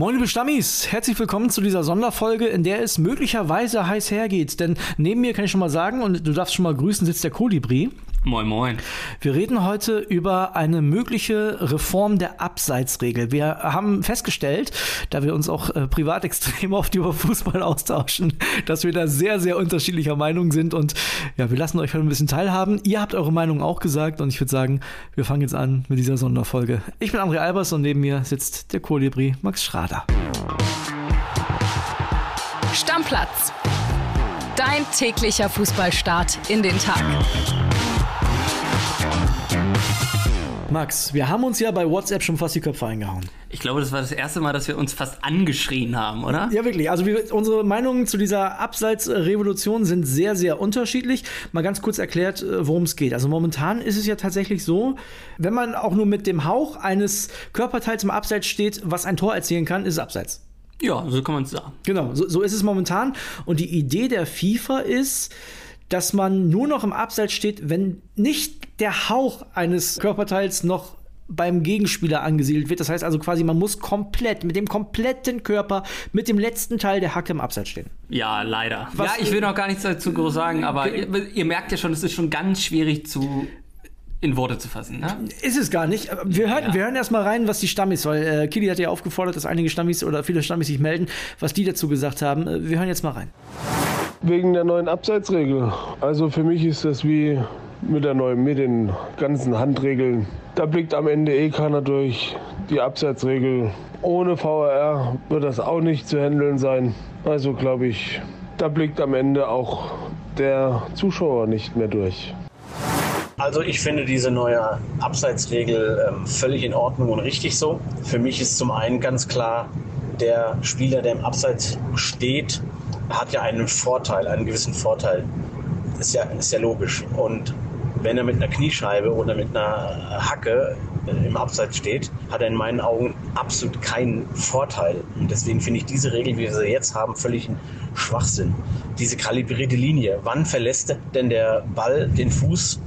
Moin liebe Stammis, herzlich willkommen zu dieser Sonderfolge, in der es möglicherweise heiß hergeht. Denn neben mir kann ich schon mal sagen, und du darfst schon mal grüßen, sitzt der Kolibri. Moin, moin. Wir reden heute über eine mögliche Reform der Abseitsregel. Wir haben festgestellt, da wir uns auch äh, privat extrem oft über Fußball austauschen, dass wir da sehr, sehr unterschiedlicher Meinung sind. Und ja, wir lassen euch heute ein bisschen teilhaben. Ihr habt eure Meinung auch gesagt und ich würde sagen, wir fangen jetzt an mit dieser Sonderfolge. Ich bin André Albers und neben mir sitzt der Kolibri Max Schrader. Stammplatz. Dein täglicher Fußballstart in den Tag. Max, wir haben uns ja bei WhatsApp schon fast die Köpfe eingehauen. Ich glaube, das war das erste Mal, dass wir uns fast angeschrien haben, oder? Ja, wirklich. Also wir, unsere Meinungen zu dieser Abseitsrevolution sind sehr, sehr unterschiedlich. Mal ganz kurz erklärt, äh, worum es geht. Also momentan ist es ja tatsächlich so, wenn man auch nur mit dem Hauch eines Körperteils im Abseits steht, was ein Tor erzielen kann, ist es Abseits. Ja, so kann man es sagen. Genau, so, so ist es momentan. Und die Idee der FIFA ist, dass man nur noch im Abseits steht, wenn nicht der Hauch eines Körperteils noch beim Gegenspieler angesiedelt wird. Das heißt also quasi, man muss komplett, mit dem kompletten Körper, mit dem letzten Teil der Hacke im Abseits stehen. Ja, leider. Was, ja, ich will noch gar nichts dazu groß sagen, aber ihr, ihr, merkt ja schon, es ist schon ganz schwierig zu in Worte zu fassen. Ne? Ist es gar nicht. Wir hören, ja. wir hören erstmal rein, was die Stammis, weil äh, Kili hat ja aufgefordert, dass einige Stammis oder viele Stammis sich melden, was die dazu gesagt haben. Äh, wir hören jetzt mal rein. Wegen der neuen Abseitsregel. Also für mich ist das wie mit der neuen, mit den ganzen Handregeln. Da blickt am Ende eh keiner durch. Die Abseitsregel ohne VAR wird das auch nicht zu handeln sein. Also glaube ich, da blickt am Ende auch der Zuschauer nicht mehr durch. Also ich finde diese neue Abseitsregel ähm, völlig in Ordnung und richtig so. Für mich ist zum einen ganz klar, der Spieler, der im Abseits steht, hat ja einen Vorteil, einen gewissen Vorteil. Ist ja, ist ja logisch. Und wenn er mit einer Kniescheibe oder mit einer Hacke äh, im Abseits steht, hat er in meinen Augen absolut keinen Vorteil. Und deswegen finde ich diese Regel, wie wir sie jetzt haben, völlig ein Schwachsinn. Diese kalibrierte Linie. Wann verlässt denn der Ball den Fuß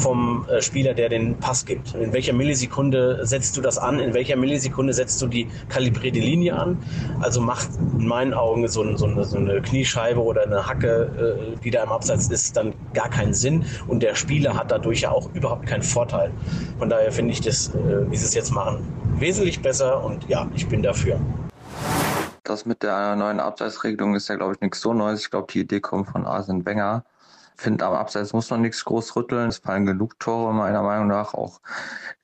vom äh, Spieler, der den Pass gibt. In welcher Millisekunde setzt du das an? In welcher Millisekunde setzt du die kalibrierte Linie an? Also macht in meinen Augen so, ein, so, eine, so eine, Kniescheibe oder eine Hacke, äh, die da im Abseits ist, dann gar keinen Sinn. Und der Spieler hat dadurch ja auch überhaupt keinen Vorteil. Von daher finde ich das, äh, wie sie es jetzt machen, wesentlich besser und ja, ich bin dafür. Das mit der neuen Abseitsregelung ist ja, glaube ich, nichts so Neues. Ich glaube, die Idee kommt von Arsene Wenger finde, am Abseits muss man nichts groß rütteln. Es fallen genug Tore, meiner Meinung nach, auch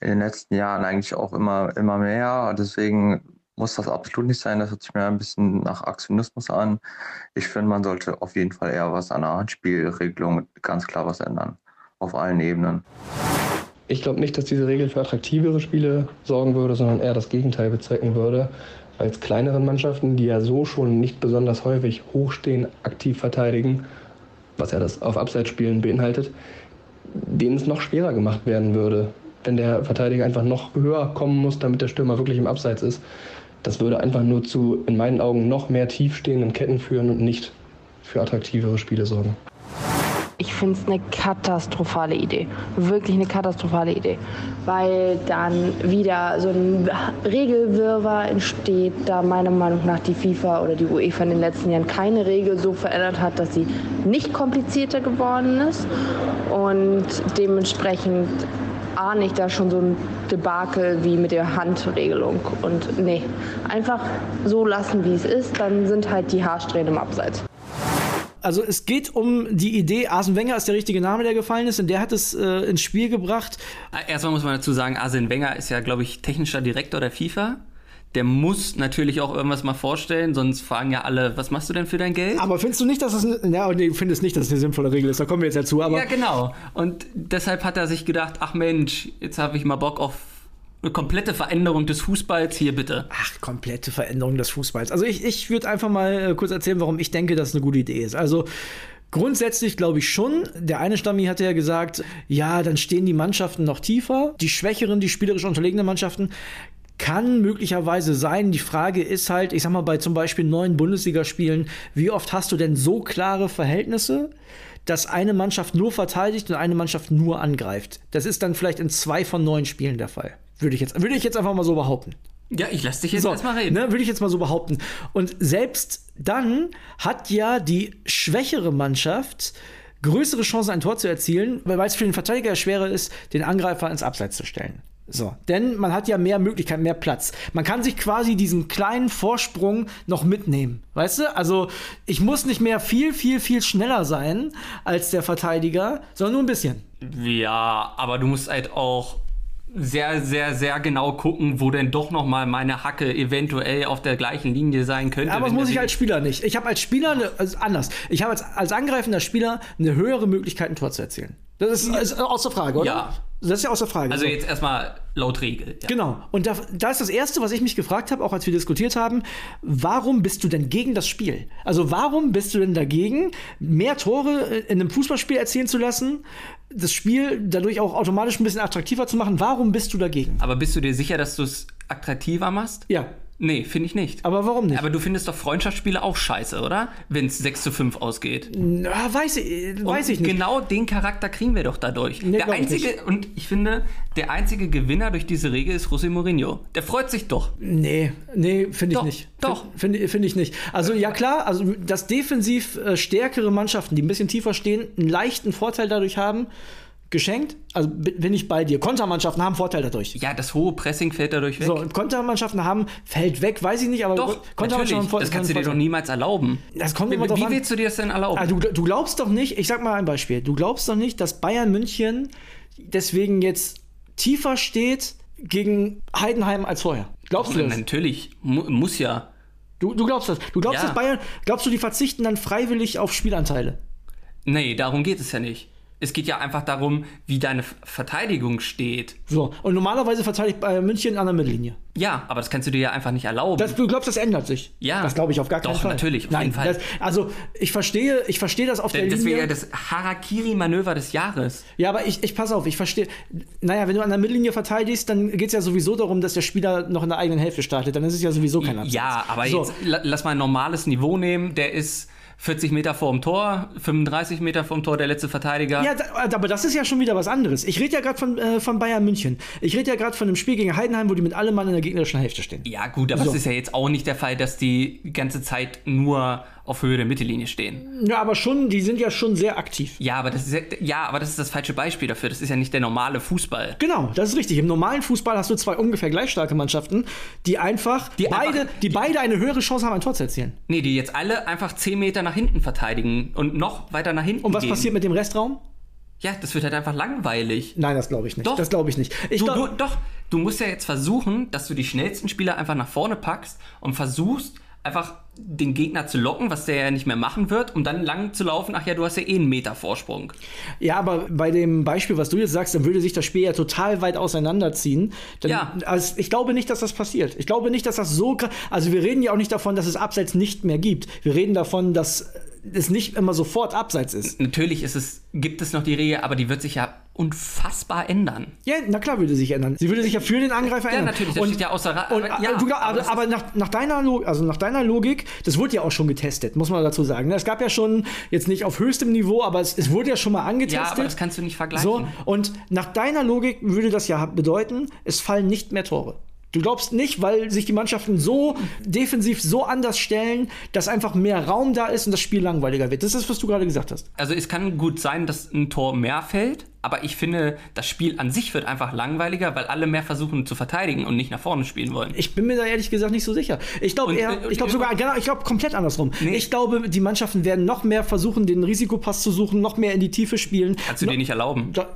in den letzten Jahren eigentlich auch immer, immer mehr. Deswegen muss das absolut nicht sein. Das hört sich mir ein bisschen nach Aktionismus an. Ich finde, man sollte auf jeden Fall eher was an der Handspielregelung ganz klar was ändern. Auf allen Ebenen. Ich glaube nicht, dass diese Regel für attraktivere Spiele sorgen würde, sondern eher das Gegenteil bezwecken würde. Als kleineren Mannschaften, die ja so schon nicht besonders häufig hochstehen, aktiv verteidigen, was ja das auf Abseitsspielen beinhaltet, denen es noch schwerer gemacht werden würde, wenn der Verteidiger einfach noch höher kommen muss, damit der Stürmer wirklich im Abseits ist. Das würde einfach nur zu, in meinen Augen, noch mehr tiefstehenden Ketten führen und nicht für attraktivere Spiele sorgen. Ich finde es eine katastrophale Idee. Wirklich eine katastrophale Idee. Weil dann wieder so ein Regelwirrwarr entsteht, da meiner Meinung nach die FIFA oder die UEFA in den letzten Jahren keine Regel so verändert hat, dass sie nicht komplizierter geworden ist. Und dementsprechend ahne ich da schon so ein Debakel wie mit der Handregelung. Und nee, einfach so lassen, wie es ist, dann sind halt die Haarsträhnen im Abseits also es geht um die Idee, Arsene Wenger ist der richtige Name, der gefallen ist, und der hat es äh, ins Spiel gebracht. Ah, erstmal muss man dazu sagen, Arsene Wenger ist ja, glaube ich, technischer Direktor der FIFA. Der muss natürlich auch irgendwas mal vorstellen, sonst fragen ja alle, was machst du denn für dein Geld? Aber findest du nicht, dass das, ja, nee, findest nicht, dass das eine sinnvolle Regel ist, da kommen wir jetzt dazu, aber. Ja, genau. Und deshalb hat er sich gedacht, ach Mensch, jetzt habe ich mal Bock auf eine komplette Veränderung des Fußballs hier bitte. Ach, komplette Veränderung des Fußballs. Also ich, ich würde einfach mal äh, kurz erzählen, warum ich denke, dass es eine gute Idee ist. Also Grundsätzlich glaube ich schon. Der eine Stammi hatte ja gesagt, ja, dann stehen die Mannschaften noch tiefer. Die schwächeren, die spielerisch unterlegenen Mannschaften kann möglicherweise sein. Die Frage ist halt, ich sag mal, bei zum Beispiel neuen Bundesligaspielen, wie oft hast du denn so klare Verhältnisse, dass eine Mannschaft nur verteidigt und eine Mannschaft nur angreift? Das ist dann vielleicht in zwei von neun Spielen der Fall. Würde ich jetzt, würde ich jetzt einfach mal so behaupten. Ja, ich lasse dich jetzt So, erstmal reden. Ne, würde ich jetzt mal so behaupten. Und selbst dann hat ja die schwächere Mannschaft größere Chancen, ein Tor zu erzielen, weil es für den Verteidiger schwerer ist, den Angreifer ins Abseits zu stellen. So, denn man hat ja mehr Möglichkeiten, mehr Platz. Man kann sich quasi diesen kleinen Vorsprung noch mitnehmen. Weißt du? Also, ich muss nicht mehr viel, viel, viel schneller sein als der Verteidiger, sondern nur ein bisschen. Ja, aber du musst halt auch sehr, sehr, sehr genau gucken, wo denn doch noch mal meine Hacke eventuell auf der gleichen Linie sein könnte. Aber das muss ich als Spieler nicht. Ich habe als Spieler, eine, also anders. Ich habe als, als angreifender Spieler eine höhere Möglichkeit, ein Tor zu erzielen. Das ist, ist außer Frage, oder? Ja. Das ist ja außer Frage. Also So. jetzt erstmal laut Regel. Ja. Genau. Und da, da ist das Erste, was ich mich gefragt habe, auch als wir diskutiert haben, warum bist du denn gegen das Spiel? Also warum bist du denn dagegen, mehr Tore in einem Fußballspiel erzielen zu lassen, das Spiel dadurch auch automatisch ein bisschen attraktiver zu machen? Warum bist du dagegen? Aber bist du dir sicher, dass du es attraktiver machst? Ja. Nee, finde ich nicht. Aber warum nicht? Aber du findest doch Freundschaftsspiele auch scheiße, oder? Wenn es 6 zu 5 ausgeht. Na, weiß ich, weiß Und ich nicht. Genau den Charakter kriegen wir doch dadurch. Nee, der glaub ich einzige, und ich finde, der einzige Gewinner durch diese Regel ist José Mourinho. Der freut sich doch. Nee, nee, finde ich nicht. doch. Finde find ich nicht. Also ja klar, also dass defensiv äh, stärkere Mannschaften, die ein bisschen tiefer stehen, einen leichten Vorteil dadurch haben, geschenkt. Also bi- bin ich bei dir. Kontermannschaften haben Vorteil dadurch. Ja, das hohe Pressing fällt dadurch weg. So, Kontermannschaften haben, fällt weg, weiß ich nicht, aber doch, Kontermannschaften haben Das kannst du dir doch niemals erlauben. Das kommt Wie, immer drauf wie an. willst du dir das denn erlauben? Ah, du, du glaubst doch nicht, ich sag mal ein Beispiel, du glaubst doch nicht, dass Bayern München deswegen jetzt tiefer steht gegen Heidenheim als vorher. Glaubst du das? Natürlich, mu muss ja. Du, du glaubst das. Du glaubst, Ja. dass Bayern, glaubst du, die verzichten dann freiwillig auf Spielanteile? Nee, darum geht es ja nicht. Es geht ja einfach darum, wie deine Verteidigung steht. So. Und normalerweise verteidigt Bayern München an der Mittellinie. Ja, aber das kannst du dir ja einfach nicht erlauben. Das, du glaubst, das ändert sich? Ja. Das glaube ich auf gar keinen Doch, Fall. natürlich, auf Nein, jeden Fall. Das, also ich verstehe, ich verstehe das auf der das wäre Linie. ja das Harakiri-Manöver des Jahres. Ja, aber ich, ich pass auf, ich verstehe. Naja, wenn du an der Mittellinie verteidigst, dann geht es ja sowieso darum, dass der Spieler noch in der eigenen Hälfte startet. Dann ist es ja sowieso kein Abseits. Ja, aber so. jetzt la- lass mal ein normales Niveau nehmen. Der ist 40 Meter vorm Tor, 35 Meter vorm Tor, der letzte Verteidiger. Ja, da, aber das ist ja schon wieder was anderes. Ich rede ja gerade von, äh, von Bayern München. Ich rede ja gerade von einem Spiel gegen Heidenheim, wo die mit allem Mann in der gegnerischen Hälfte stehen. Ja, gut, aber So. es ist ja jetzt auch nicht der Fall, dass die ganze Zeit nur auf Höhe der Mittellinie stehen. Ja, aber schon, die sind ja schon sehr aktiv. Ja, aber das ist ja, ja, aber das ist das falsche Beispiel dafür. Das ist ja nicht der normale Fußball. Genau, das ist richtig. Im normalen Fußball hast du zwei ungefähr gleich starke Mannschaften, die einfach, Die beide, einfach- die, beide eine höhere Chance haben, ein Tor zu erzielen. Nee, die jetzt alle einfach 10 Meter nach hinten verteidigen und noch weiter nach hinten Und was gehen. passiert mit dem Restraum? Ja, das wird halt einfach langweilig. Nein, das glaube ich nicht. Doch. Das glaube ich nicht. Ich Du, du, doch, du musst ja jetzt versuchen, dass du die schnellsten Spieler einfach nach vorne packst und versuchst einfach den Gegner zu locken, was der ja nicht mehr machen wird, um dann lang zu laufen. Ach ja, du hast ja eh einen Meter Vorsprung. ja, aber bei dem Beispiel, was du jetzt sagst, dann würde sich das Spiel ja total weit auseinanderziehen. Dann, Ja. Also ich glaube nicht, dass das passiert. Ich glaube nicht, dass das so. Also wir reden ja auch nicht davon, dass es Abseits nicht mehr gibt. Wir reden davon, dass es nicht immer sofort Abseits ist. Natürlich ist es, gibt es noch die Regel, aber die wird sich ja unfassbar ändern. Ja, na klar würde sich ändern. Sie würde sich ja für den Angreifer Ja, ändern. natürlich, das steht ja außer Ra- Und, aber- ja, äh, glaub- aber aber, nach, nach, deiner Logik, also nach deiner Logik, das wurde ja auch schon getestet, muss man dazu sagen. Es gab ja schon, jetzt nicht auf höchstem Niveau, aber es, es wurde ja schon mal angetestet. Ja, aber das kannst du nicht vergleichen. So, und nach deiner Logik würde das ja bedeuten, es fallen nicht mehr Tore. Du glaubst nicht, weil sich die Mannschaften so defensiv so anders stellen, dass einfach mehr Raum da ist und das Spiel langweiliger wird. Das ist, was du gerade gesagt hast. Also es kann gut sein, dass ein Tor mehr fällt, aber ich finde, das Spiel an sich wird einfach langweiliger, weil alle mehr versuchen zu verteidigen und nicht nach vorne spielen wollen. Ich bin mir da ehrlich gesagt nicht so sicher. Ich glaube eher, äh, ich glaube sogar, genau, ich glaube komplett andersrum. Nee. Ich glaube, die Mannschaften werden noch mehr versuchen, den Risikopass zu suchen, noch mehr in die Tiefe spielen. Kannst du No- dir nicht erlauben. Da,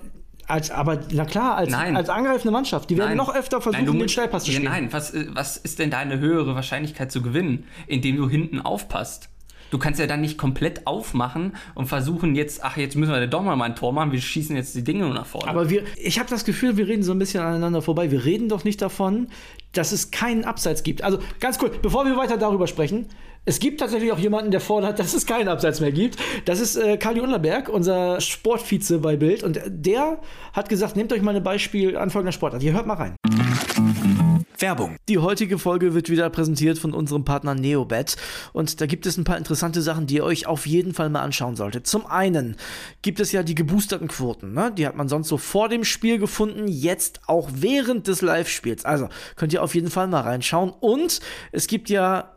als, aber na klar, als, Nein. als angreifende Mannschaft, die werden Nein. noch öfter versuchen, Nein, den Schnellpass zu ja, spielen. Nein, was, was ist denn deine höhere Wahrscheinlichkeit zu gewinnen, indem du hinten aufpasst? Du kannst ja dann nicht komplett aufmachen und versuchen jetzt, ach, jetzt müssen wir doch mal ein Tor machen, wir schießen jetzt die Dinge nur nach vorne. Aber wir, ich habe das Gefühl, wir reden so ein bisschen aneinander vorbei. Wir reden doch nicht davon, dass es keinen Abseits gibt. Also ganz cool, bevor wir weiter darüber sprechen, es gibt tatsächlich auch jemanden, der fordert, dass es keinen Abseits mehr gibt. Das ist äh, Kali Unterberg, unser Sportvize bei Bild. Und der hat gesagt, nehmt euch mal ein Beispiel an folgender Sportart. Ihr hört mal rein. Werbung. Die heutige Folge wird wieder präsentiert von unserem Partner Neobet und da gibt es ein paar interessante Sachen, die ihr euch auf jeden Fall mal anschauen solltet. Zum einen gibt es ja die geboosterten Quoten, ne? die hat man sonst so vor dem Spiel gefunden, jetzt auch während des Live-Spiels. Also könnt ihr auf jeden Fall mal reinschauen und es gibt ja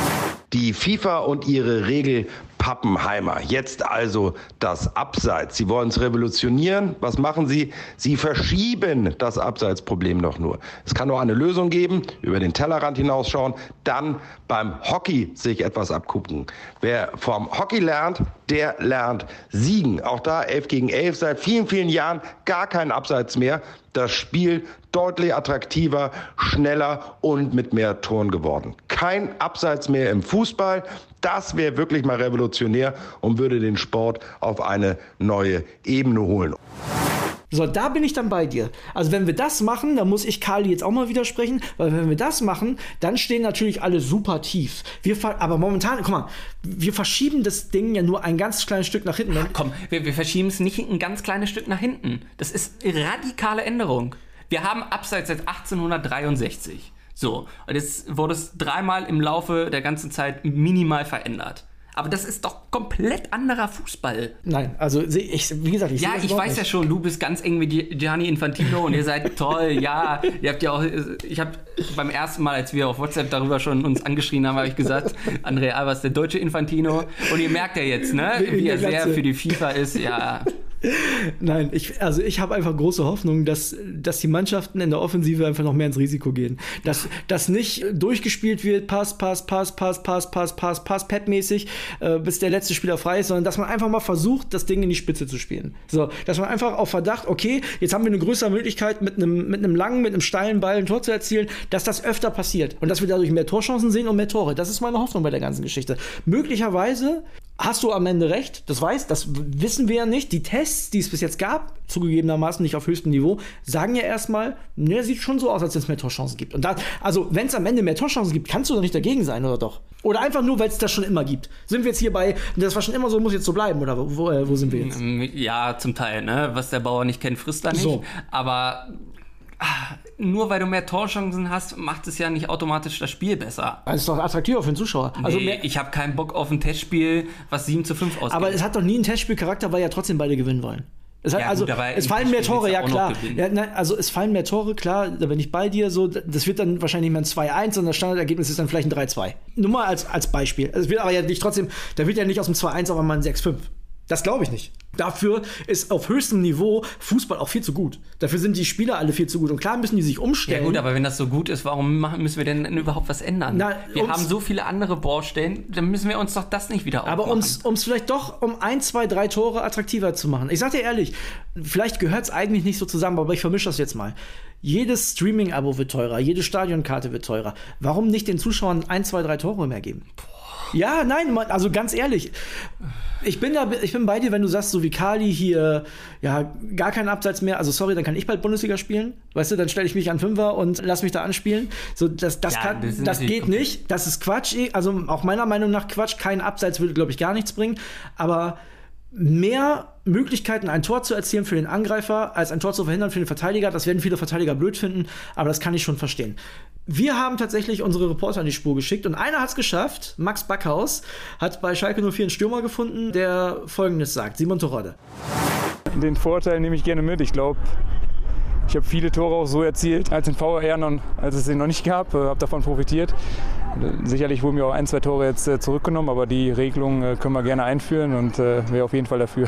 Die FIFA und ihre Regel Pappenheimer. Jetzt also das Abseits. Sie wollen es revolutionieren. Was machen Sie? Sie verschieben das Abseitsproblem noch nur. Es kann nur eine Lösung geben, über den Tellerrand hinausschauen, dann beim Hockey sich etwas abgucken. Wer vom Hockey lernt, der lernt siegen. Auch da 11 gegen 11 seit vielen, vielen Jahren gar kein Abseits mehr. Das Spiel deutlich attraktiver, schneller und mit mehr Toren geworden. Kein Abseits mehr im Fußball. Das wäre wirklich mal revolutionär und würde den Sport auf eine neue Ebene holen. So, da bin ich dann bei dir. Also, wenn wir das machen, dann muss ich Kali jetzt auch mal widersprechen, weil wenn wir das machen, dann stehen natürlich alle super tief. Wir aber momentan, guck mal, wir verschieben das Ding ja nur ein ganz kleines Stück nach hinten. Ach, komm, wir, wir verschieben es nicht ein ganz kleines Stück nach hinten. Das ist radikale Änderung. Wir haben Abseits seit 1863. So, und jetzt wurde es dreimal im Laufe der ganzen Zeit minimal verändert. Aber das ist doch komplett anderer Fußball. Nein, also ich, wie gesagt, ich Ja, ich weiß nicht. ja schon, du bist ganz eng mit Gianni Infantino und ihr seid toll, ja. Ihr habt ja auch, ich habe beim ersten Mal, als wir auf WhatsApp darüber schon uns angeschrien haben, habe ich gesagt, Andrea Albers, der deutsche Infantino. Und ihr merkt ja jetzt, ne, wie er sehr für die FIFA ist, ja. Nein, ich, also ich habe einfach große Hoffnung, dass, dass die Mannschaften in der Offensive einfach noch mehr ins Risiko gehen. Dass, dass nicht durchgespielt wird, Pass, Pass, Pass, Pass, Pass, Pass, Pass, Pass, Pep-mäßig, äh, bis der letzte Spieler frei ist, sondern dass man einfach mal versucht, das Ding in die Spitze zu spielen. So, dass man einfach auf Verdacht, okay, jetzt haben wir eine größere Möglichkeit, mit einem, mit einem langen, mit einem steilen Ball ein Tor zu erzielen, dass das öfter passiert und dass wir dadurch mehr Torchancen sehen und mehr Tore. Das ist meine Hoffnung bei der ganzen Geschichte. Möglicherweise hast du am Ende recht, das weiß, das wissen wir ja nicht. Die Tests, die es bis jetzt gab, zugegebenermaßen nicht auf höchstem Niveau, sagen ja erstmal, ne, sieht schon so aus, als wenn es mehr Torchancen gibt. Und da, also, wenn es am Ende mehr Torchancen gibt, kannst du doch nicht dagegen sein, oder doch? Oder einfach nur, weil es das schon immer gibt. Sind wir jetzt hier bei, das war schon immer so, muss jetzt so bleiben, oder wo, wo, äh, sind wir jetzt? Ja, zum Teil, ne? Was der Bauer nicht kennt, frisst er nicht. So. Aber nur weil du mehr Torchancen hast, macht es ja nicht automatisch das Spiel besser. Das ist doch attraktiver für den Zuschauer. Also nee, ich habe keinen Bock auf ein Testspiel, was 7 zu 5 ausgeht. Aber es hat doch nie einen Testspielcharakter, weil ja trotzdem beide gewinnen wollen. Es, hat, ja, also, gut, es fallen mehr Tore, ja klar. Ja, nein, also es fallen mehr Tore, klar, da bin ich bei dir so, das wird dann wahrscheinlich nicht mehr ein 2-1, sondern das Standardergebnis ist dann vielleicht ein 3-2. Nur mal als, als Beispiel. Es wird aber ja nicht trotzdem, da wird ja nicht aus dem 2-1 auf einmal ein 6-5. Das glaube ich nicht. Dafür ist auf höchstem Niveau Fußball auch viel zu gut. Dafür sind die Spieler alle viel zu gut. Und klar müssen die sich umstellen. Ja gut, aber wenn das so gut ist, warum machen, müssen wir denn überhaupt was ändern? Na, wir haben so viele andere Baustellen, dann müssen wir uns doch das nicht wieder aufmachen. Aber um es vielleicht doch um ein, zwei, drei Tore attraktiver zu machen. Ich sag dir ehrlich, vielleicht gehört es eigentlich nicht so zusammen, aber ich vermische das jetzt mal. Jedes Streaming-Abo wird teurer, jede Stadionkarte wird teurer. Warum nicht den Zuschauern ein, zwei, drei Tore mehr geben? Boah. Ja, nein, also ganz ehrlich. Ich bin da, ich bin bei dir, wenn du sagst, so wie Kali hier, ja, gar keinen Abseits mehr. Also sorry, dann kann ich bald Bundesliga spielen. Weißt du, dann stelle ich mich an Fünfer und lass mich da anspielen. So, das, das, ja, kann, das, das geht nicht. Das ist Quatsch. Also auch meiner Meinung nach Quatsch. Kein Abseits würde, glaube ich, gar nichts bringen. Aber mehr Möglichkeiten, ein Tor zu erzielen für den Angreifer, als ein Tor zu verhindern für den Verteidiger. Das werden viele Verteidiger blöd finden, aber das kann ich schon verstehen. Wir haben tatsächlich unsere Reporter an die Spur geschickt und einer hat es geschafft. Max Backhaus hat bei Schalke 04 einen Stürmer gefunden, der folgendes sagt: Simon Torode. Den Vorteil nehme ich gerne mit. Ich glaube, ich habe viele Tore auch so erzielt, als in VR noch, als es ihn noch nicht gab, äh, habe davon profitiert. Sicherlich wurden mir auch ein, zwei Tore jetzt äh, zurückgenommen, aber die Regelung äh, können wir gerne einführen und wäre auf jeden Fall dafür.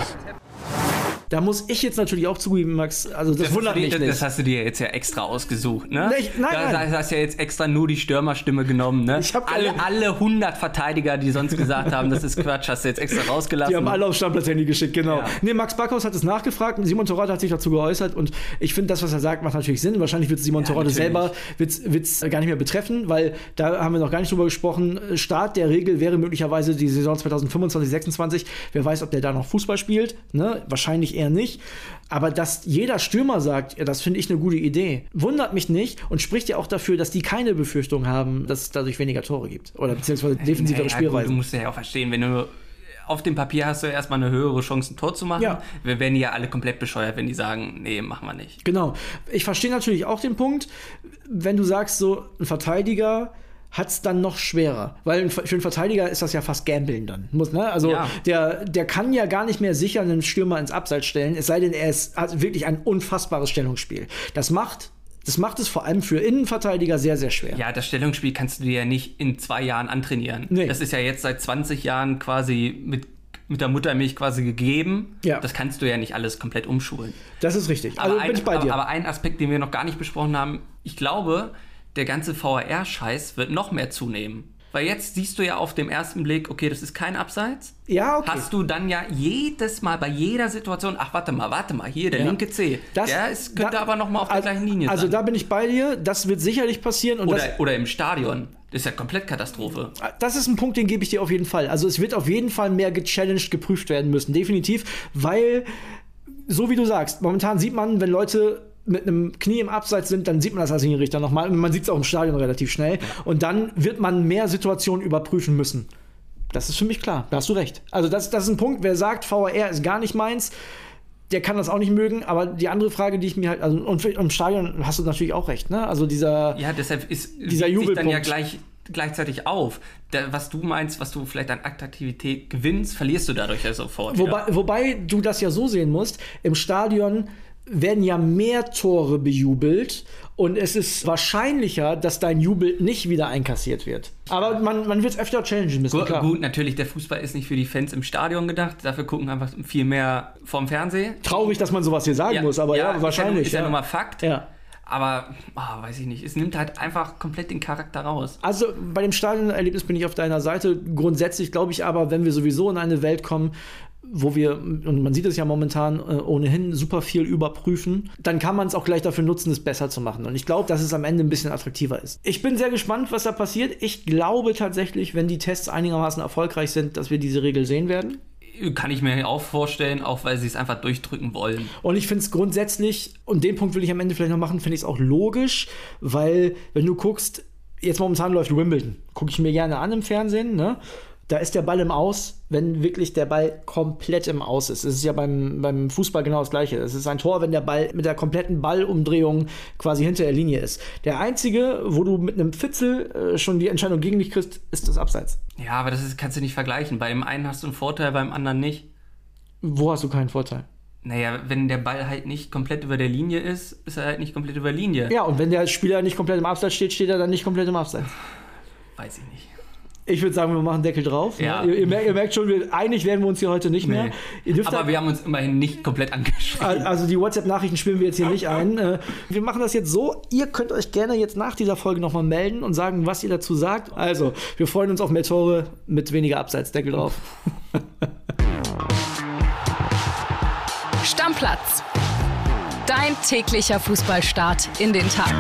Da muss ich jetzt natürlich auch zugeben, Max, also das, das wundert mich nicht. Das hast du dir jetzt ja extra ausgesucht, ne? Nee, ich, nein, da, nein. Hast du ja jetzt extra nur die Stürmerstimme genommen, ne? Ich hab alle, alle 100 Verteidiger, die sonst gesagt haben, das ist Quatsch, hast du jetzt extra rausgelassen. Die haben alle aufs Stammplatz-Handy geschickt, genau. Ja. Nee, Max Backhaus hat es nachgefragt und Simon Torrade hat sich dazu geäußert und ich finde, das, was er sagt, macht natürlich Sinn. Wahrscheinlich wird Simon Ja, natürlich. selber wird's gar nicht mehr betreffen, weil da haben wir noch gar nicht drüber gesprochen. Start der Regel wäre möglicherweise die Saison 2025, 26. Wer weiß, ob der da noch Fußball spielt, ne? Wahrscheinlich eher nicht. Aber dass jeder Stürmer sagt, ja, das finde ich eine gute Idee, wundert mich nicht und spricht ja auch dafür, dass die keine Befürchtung haben, dass es dadurch weniger Tore gibt. Oder beziehungsweise defensivere Naja, gut, Spielweisen. du musst ja auch verstehen, wenn du auf dem Papier hast du erstmal eine höhere Chance, ein Tor zu machen. Ja. Wir werden ja alle komplett bescheuert, wenn die sagen, nee, machen wir nicht. Genau. Ich verstehe natürlich auch den Punkt, wenn du sagst, so ein Verteidiger hat es dann noch schwerer. Weil für einen Verteidiger ist das ja fast Gambeln dann. Muss, ne? Also Ja. der, der kann ja gar nicht mehr sicher einen Stürmer ins Abseits stellen, es sei denn, er ist, hat wirklich ein unfassbares Stellungsspiel. Das macht, das macht es vor allem für Innenverteidiger sehr, sehr schwer. Ja, das Stellungsspiel kannst du dir ja nicht in zwei Jahren antrainieren. Nee. Das ist ja jetzt seit 20 Jahren quasi mit, mit der Muttermilch quasi gegeben. Ja. Das kannst du ja nicht alles komplett umschulen. Das ist richtig. Also ein, bin ich bei dir. Aber, aber ein Aspekt, den wir noch gar nicht besprochen haben, ich glaube, der ganze VR-Scheiß wird noch mehr zunehmen. Weil jetzt siehst du ja auf dem ersten Blick, okay, das ist kein Abseits. ja, okay. Hast du dann ja jedes Mal bei jeder Situation, ach warte mal, warte mal, hier der Ja. linke C, Das- der ist, könnte da- aber noch mal auf der also, gleichen Linie Also sein. da bin ich bei dir. Das wird sicherlich passieren. Und oder, das, oder im Stadion, das ist ja komplett Katastrophe. Das ist ein Punkt, den gebe ich dir auf jeden Fall. Also es wird auf jeden Fall mehr gechallenged, geprüft werden müssen, definitiv, weil, so wie du sagst, momentan sieht man, wenn Leute mit einem Knie im Abseits sind, dann sieht man das als Linienrichter nochmal. Und man sieht es auch im Stadion relativ schnell. Und dann wird man mehr Situationen überprüfen müssen. Das ist für mich klar. Da hast du recht. Also das, das ist ein Punkt, wer sagt, VAR ist gar nicht meins, der kann das auch nicht mögen. Aber die andere Frage, die ich mir halt, also und im Stadion hast du natürlich auch recht, ne? Also dieser, Ja, deshalb ist Dieser sich dann ja Jubelpunkt. gleich, gleichzeitig auf. Da, was du meinst, was du vielleicht an Attraktivität gewinnst, verlierst du dadurch ja sofort. Wobei, wobei du das ja so sehen musst, im Stadion werden ja mehr Tore bejubelt und es ist wahrscheinlicher, dass dein Jubel nicht wieder einkassiert wird. Aber man, man wird es öfter challengen müssen, Gut, klar. gut, natürlich, der Fußball ist nicht für die Fans im Stadion gedacht. Dafür gucken einfach viel mehr vom Fernsehen. Traurig, dass man sowas hier sagen muss, aber ja, wahrscheinlich. Ist ja, ja. nun mal Fakt. Ja. Aber, ah, weiß ich nicht, es nimmt halt einfach komplett den Charakter raus. Also bei dem Stadionerlebnis bin ich auf deiner Seite. Grundsätzlich glaube ich aber, wenn wir sowieso in eine Welt kommen, wo wir, und man sieht es ja momentan äh, ohnehin, super viel überprüfen, dann kann man es auch gleich dafür nutzen, es besser zu machen. Und ich glaube, dass es am Ende ein bisschen attraktiver ist. Ich bin sehr gespannt, was da passiert. Ich glaube tatsächlich, wenn die Tests einigermaßen erfolgreich sind, dass wir diese Regel sehen werden. Kann ich mir auch vorstellen, auch weil sie es einfach durchdrücken wollen. Und ich finde es grundsätzlich, und den Punkt will ich am Ende vielleicht noch machen, finde ich es auch logisch, weil wenn du guckst, jetzt momentan läuft Wimbledon, gucke ich mir gerne an im Fernsehen, ne? Da ist der Ball im Aus, wenn wirklich der Ball komplett im Aus ist. Es ist ja beim, beim Fußball genau das Gleiche. Es ist ein Tor, wenn der Ball mit der kompletten Ballumdrehung quasi hinter der Linie ist. Der einzige, wo du mit einem Fitzel äh, schon die Entscheidung gegen dich kriegst, ist das Abseits. Ja, aber das ist, kannst du nicht vergleichen. Bei dem einen hast du einen Vorteil, beim anderen nicht. Wo hast du keinen Vorteil? Naja, wenn der Ball halt nicht komplett über der Linie ist, ist er halt nicht komplett über der Linie. Ja, und wenn der Spieler nicht komplett im Abseits steht, steht er dann nicht komplett im Abseits. Weiß ich nicht. Ich würde sagen, wir machen Deckel drauf. Ja. Ne? Ihr, ihr, merkt, ihr merkt schon, wir, einig werden wir uns hier heute nicht mehr. Nee. Ihr dürft Aber da- wir haben uns immerhin nicht komplett angeschrieben. also die WhatsApp-Nachrichten spielen wir jetzt hier nicht ein. Äh, Wir machen das jetzt so. Ihr könnt euch gerne jetzt nach dieser Folge nochmal melden und sagen, was ihr dazu sagt. Also, wir freuen uns auf mehr Tore mit weniger Abseits. Deckel drauf. Stammplatz. Dein täglicher Fußballstart in den Tag.